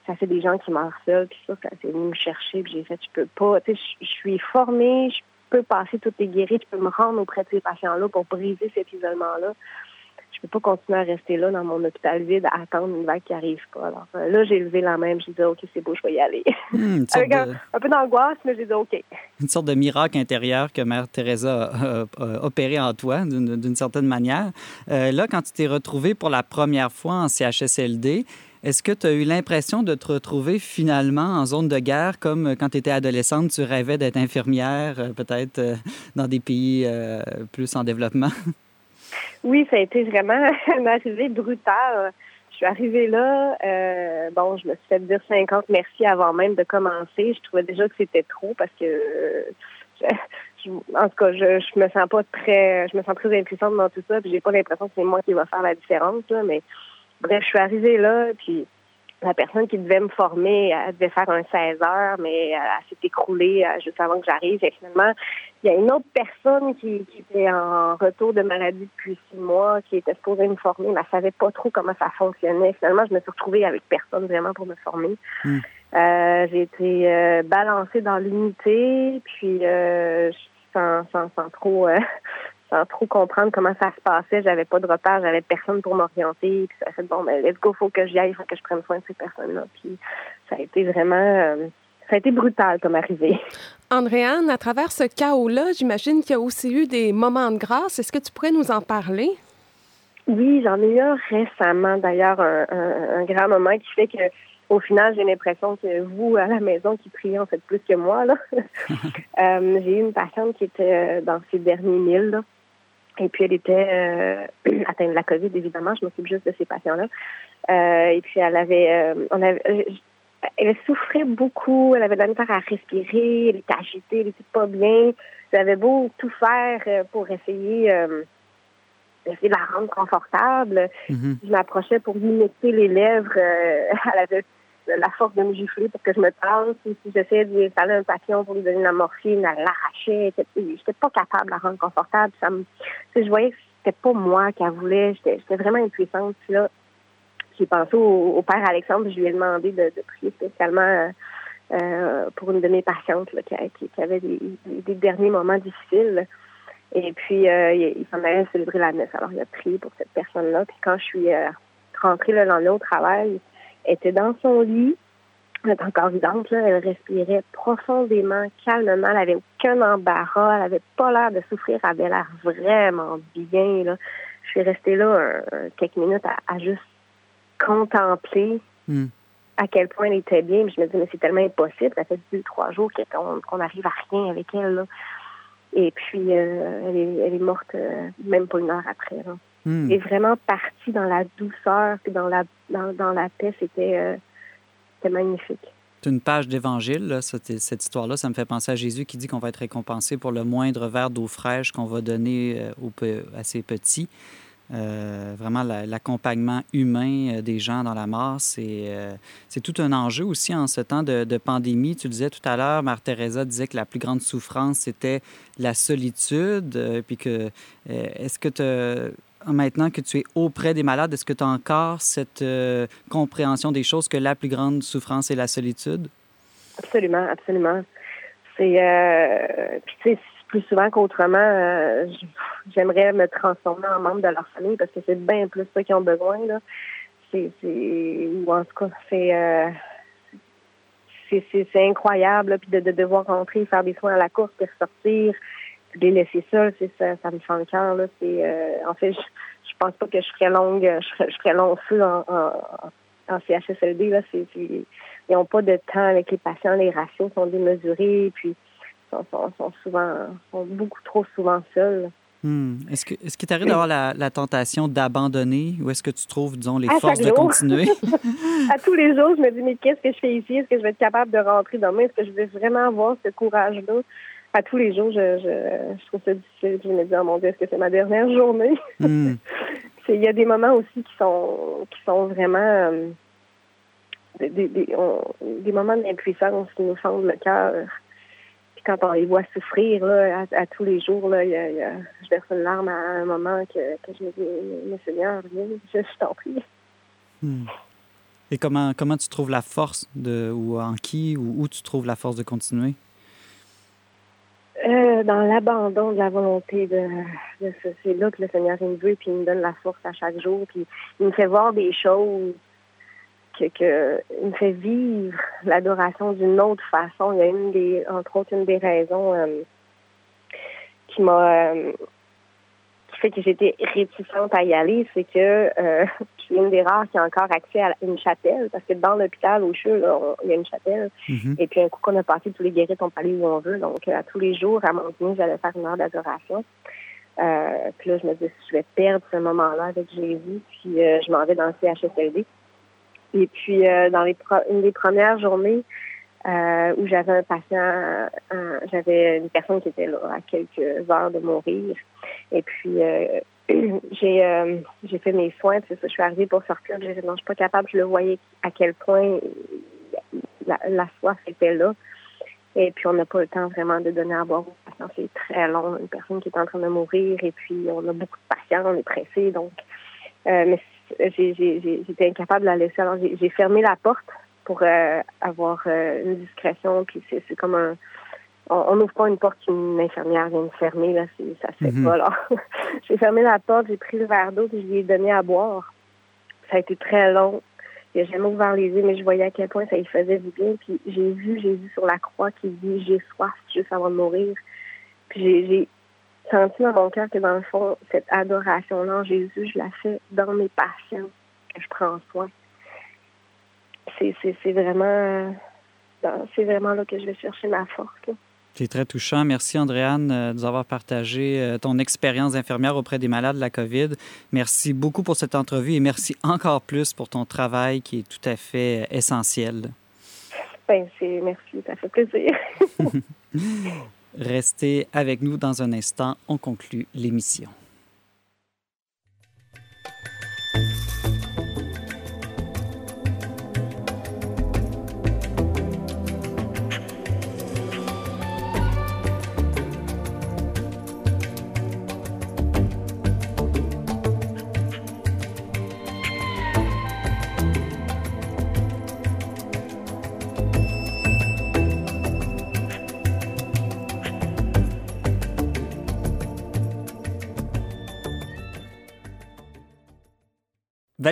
ça fait des gens qui meurent seuls. Puis ça, ça c'est venu me chercher. Puis j'ai fait, je peux pas... Tu sais, je- suis formée. Je peux passer toutes les guéris. Je peux me rendre auprès de ces patients-là pour briser cet isolement-là je peux pas continuer à rester là dans mon hôpital vide à attendre une vague qui arrive pas. Alors euh, là, j'ai levé la main, j'ai dit OK, c'est beau, je vais y aller. Hmm, Avec un, de, un peu d'angoisse, mais j'ai dit OK. une sorte de miracle intérieur que Mère Teresa a, opéré en toi, d'une d'une certaine manière. Euh, là, quand tu t'es retrouvé pour la première fois en CHSLD, est-ce que tu as eu l'impression de te retrouver finalement en zone de guerre, comme euh, quand tu étais adolescente, tu rêvais d'être infirmière, euh, peut-être euh, dans des pays plus en développement? Oui, ça a été vraiment une arrivée brutale. Je suis arrivée là, bon, je me suis fait dire 50 merci avant même de commencer. Je trouvais déjà que c'était trop parce que, en tout cas, je, je me sens pas très, je me sens très impuissante dans tout ça, puis j'ai pas l'impression que c'est moi qui va faire la différence, là, mais bref, je suis arrivée là, puis la personne qui devait me former, elle devait faire un 16 heures, mais elle, elle s'est écroulée euh, juste avant que j'arrive. Et finalement, il y a une autre personne qui, qui était en retour de maladie depuis six mois, qui était supposée me former, mais elle savait pas trop comment ça fonctionnait. Finalement, je me suis retrouvée avec personne vraiment pour me former. Mm. Euh, j'ai été euh, balancée dans l'unité, puis euh, sans, sans, sans trop euh, sans trop comprendre comment ça se passait. J'avais pas de repère, j'avais personne pour m'orienter. Puis ça a fait bon, ben let's go, faut que j'y aille, il faut que je prenne soin de ces personnes-là. Puis ça a été vraiment, euh, ça a été brutal comme arrivée. Andréane, à travers ce chaos-là, j'imagine qu'il y a aussi eu des moments de grâce. Est-ce que tu pourrais nous en parler? Oui, j'en ai eu un récemment, d'ailleurs, un, un, un grand moment qui fait que au final, j'ai l'impression que vous, à la maison, qui priez, en faites plus que moi. Là. Euh, j'ai eu une patiente qui était euh, dans ses derniers mille. Là. Et puis, elle était euh, atteinte de la COVID, évidemment. Je m'occupe juste de ces patients-là. Euh, et puis, elle avait, euh, on avait, euh, elle souffrait beaucoup. Elle avait de la misère à respirer. Elle était agitée. Elle était pas bien. J'avais beau tout faire euh, pour essayer, euh, essayer de la rendre confortable. Mhm. Je m'approchais pour lui mettre les lèvres. elle avait la force de me gifler pour que je me tasse. Et si j'essayais de lui installer un papillon pour lui donner la morphine, elle l'arrachait. Je n'étais pas capable de la rendre confortable. Ça je voyais que c'était pas moi qu'elle voulait. J'étais j'étais vraiment impuissante. Puis j'ai pensé au, père Alexandre. Je lui ai demandé de, prier spécialement euh, euh, pour une de mes patientes qui, avait des, derniers moments difficiles. Et puis, euh, il, s'en allait célébrer la messe. Alors, il a prié pour cette personne-là. Puis quand je suis rentrée le lendemain au travail, elle était dans son lit. Elle était encore vivante. Là. Elle respirait profondément, calmement. Elle avait aucun embarras. Elle avait pas l'air de souffrir. Elle avait l'air vraiment bien. Là. Je suis restée là quelques minutes à, à juste contempler Mm. à quel point elle était bien. Puis je me dis, mais c'est tellement impossible. Ça fait deux, trois jours qu'on n'arrive à rien avec elle. Là. Et puis, euh, elle, est, elle est morte euh, même pas une heure après. Là. Elle est vraiment partie dans la douceur puis dans la, dans, dans la paix. C'était euh, magnifique. C'est une page d'évangile, cette, cette histoire-là. Ça me fait penser à Jésus qui dit qu'on va être récompensé pour le moindre verre d'eau fraîche qu'on va donner euh, aux à ses petits. Euh, vraiment, la- l'accompagnement humain euh, des gens dans la mort, c'est euh, c'est tout un enjeu aussi en ce temps de, de pandémie. Tu le disais tout à l'heure, Mère-Thérèse disait que la plus grande souffrance, c'était la solitude. euh, puis que, est-ce que te- maintenant que tu es auprès des malades, est-ce que tu as encore cette euh, compréhension des choses que la plus grande souffrance est la solitude? Absolument, absolument. C'est euh, puis tu sais, plus souvent qu'autrement, euh, j'aimerais me transformer en membre de leur famille parce que c'est bien plus ça qu'ils ont besoin là. C'est ou en tout cas c'est c'est incroyable puis de, de devoir rentrer, faire des soins à la course, puis ressortir, les laisser seuls, c'est ça, ça me fait le cœur là. C'est euh, en fait, je, je pense pas que je ferais longue, je ferais, je ferais long feu en, en, en CHSLD là. C'est ils n'ont pas de temps avec les patients, les ratios sont démesurés, puis sont, sont, sont souvent, sont beaucoup trop souvent seuls. Hmm. Est-ce que est-ce qu'il t'arrive d'avoir la, la tentation d'abandonner ou est-ce que tu trouves, disons, les À forces de continuer? À tous les jours, je me dis, mais qu'est-ce que je fais ici? Est-ce que je vais être capable de rentrer demain? Est-ce que je vais vraiment avoir ce courage-là? À tous les jours, je, je, je trouve ça difficile. Je me dis, oh mon Dieu, est-ce que c'est ma dernière journée? Hmm. Il y a des moments aussi qui sont, qui sont vraiment euh, des, des, des, on- des moments d'impuissance qui nous fendent le cœur. Puis quand on les voit souffrir là, à, à tous les jours, là, il y a- il y a- je verse une larme à un moment que, que je me dis, mais Seigneur, viens, je, je t'en prie. Hmm. Et comment, comment tu trouves la force de, ou en qui ou où tu trouves la force de continuer? Euh, dans l'abandon de la volonté de, de ce- c'est là que le Seigneur il me veut puis il me donne la force à chaque jour puis il me fait voir des choses que, que il me fait vivre l'adoration d'une autre façon. Il y a une des entre autres une des raisons euh, qui m'a euh, fait que j'étais réticente à y aller c'est que euh, je suis une des rares qui a encore accès à une chapelle parce que dans l'hôpital au CHU là, on- il y a une chapelle Mhm. et puis un coup qu'on a passé, tous les guérites, on peut aller où on veut. Donc, euh, à tous les jours, à mon dîner, j'allais faire une heure d'adoration. Euh, puis là, je me disais, je vais perdre ce moment-là avec Jésus. Puis euh, je m'en vais dans le CHSLD. Et puis, euh, dans les pro- une des premières journées euh, où j'avais un patient, j'avais une personne qui était là à quelques heures de mourir. Et puis, euh, j'ai euh, j'ai fait mes soins. Puis ça, je suis arrivée pour sortir. J'ai dit, non, je suis pas capable. Je le voyais à quel point la, la soif était là. Et puis, on n'a pas le temps vraiment de donner à boire aux patients. C'est très long. Une personne qui est en train de mourir. Et puis, on a beaucoup de patients. On est pressé. Donc, euh, mais j'étais incapable de la laisser. Alors, j'ai fermé la porte pour euh, avoir euh, une discrétion. Puis, c'est comme un. On n'ouvre pas une porte qu'une infirmière vient de fermer. Là, ça se fait Mhm. pas. Là. j'ai fermé la porte. J'ai pris le verre d'eau. Puis, je lui ai donné à boire. Ça a été très long. Il n'a jamais ouvert les yeux, mais je voyais à quel point ça lui faisait du bien. Puis j'ai vu Jésus sur la croix qui dit J'ai soif juste avant de mourir. Puis j'ai- j'ai senti dans mon cœur que dans le fond, cette adoration-là en Jésus, je la fais dans mes patients que je prends soin. C'est vraiment dans- c'est vraiment là que je vais chercher ma force. là. C'est très touchant. Merci, Andréane, euh, de nous avoir partagé euh, ton expérience d'infirmière auprès des malades de la COVID. Merci beaucoup pour cette entrevue et merci encore plus pour ton travail qui est tout à fait euh, essentiel. Ben, c'est merci, ça fait plaisir. Restez avec nous dans un instant. On conclut l'émission.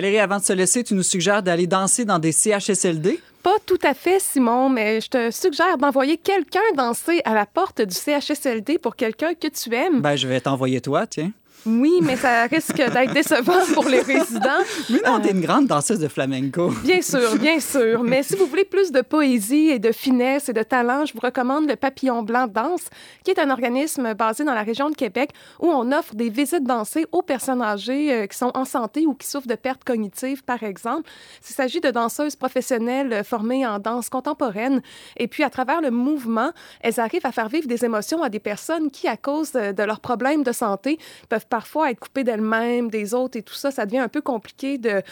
Valérie, avant de se laisser, tu nous suggères d'aller danser dans des CHSLD? Pas tout à fait, Simon, mais je te suggère d'envoyer quelqu'un danser à la porte du CHSLD pour quelqu'un que tu aimes. Ben, je vais t'envoyer toi, tiens. Oui, mais ça risque d'être décevant pour les résidents. Mais non, t'es une grande danseuse de flamenco. Bien sûr, bien sûr. Mais si vous voulez plus de poésie et de finesse et de talent, je vous recommande le Papillon Blanc Danse, qui est un organisme basé dans la région de Québec où on offre des visites dansées aux personnes âgées euh, qui sont en santé ou qui souffrent de pertes cognitives, par exemple. Il s'agit de danseuses professionnelles euh, formées en danse contemporaine. Et puis, à travers le mouvement, elles arrivent à faire vivre des émotions à des personnes qui, à cause euh, de leurs problèmes de santé, peuvent parfois être coupée d'elle-même, des autres et tout ça, ça devient un peu compliqué de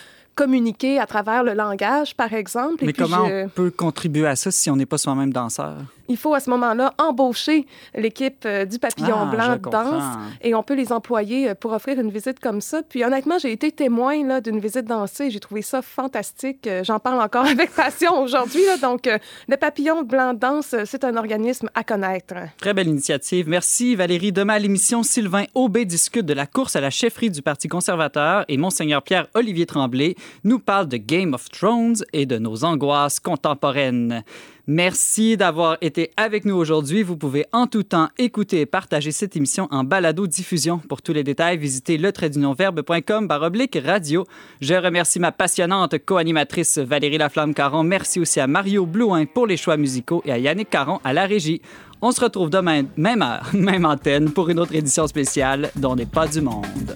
communiquer à travers le langage, par exemple. Mais et puis comment je- on peut contribuer à ça si on n'est pas soi-même danseur? il faut à ce moment-là embaucher l'équipe euh, du papillon Ah, blanc de danse et on peut les employer euh, pour offrir une visite comme ça. Puis honnêtement, j'ai été témoin d'une visite dansée. J'ai trouvé ça fantastique. Euh, J'en parle encore avec passion aujourd'hui. Donc, le papillon blanc de danse, c'est un organisme à connaître. Très belle initiative. Merci Valérie. Demain à l'émission, Sylvain Aubé discute de la course à la chefferie du Parti conservateur et Monseigneur Pierre-Olivier Tremblay nous parle de Game of Thrones et de nos angoisses contemporaines. Merci d'avoir été avec nous aujourd'hui. Vous pouvez en tout temps écouter et partager cette émission en balado-diffusion. Pour tous les détails, visitez le baroblique radio. Je remercie ma passionnante co-animatrice Valérie Laflamme-Caron. Merci aussi à Mario Blouin pour les choix musicaux et à Yannick Caron à la régie. On se retrouve demain, même heure, même antenne, pour une autre édition spéciale dont n'est pas du monde.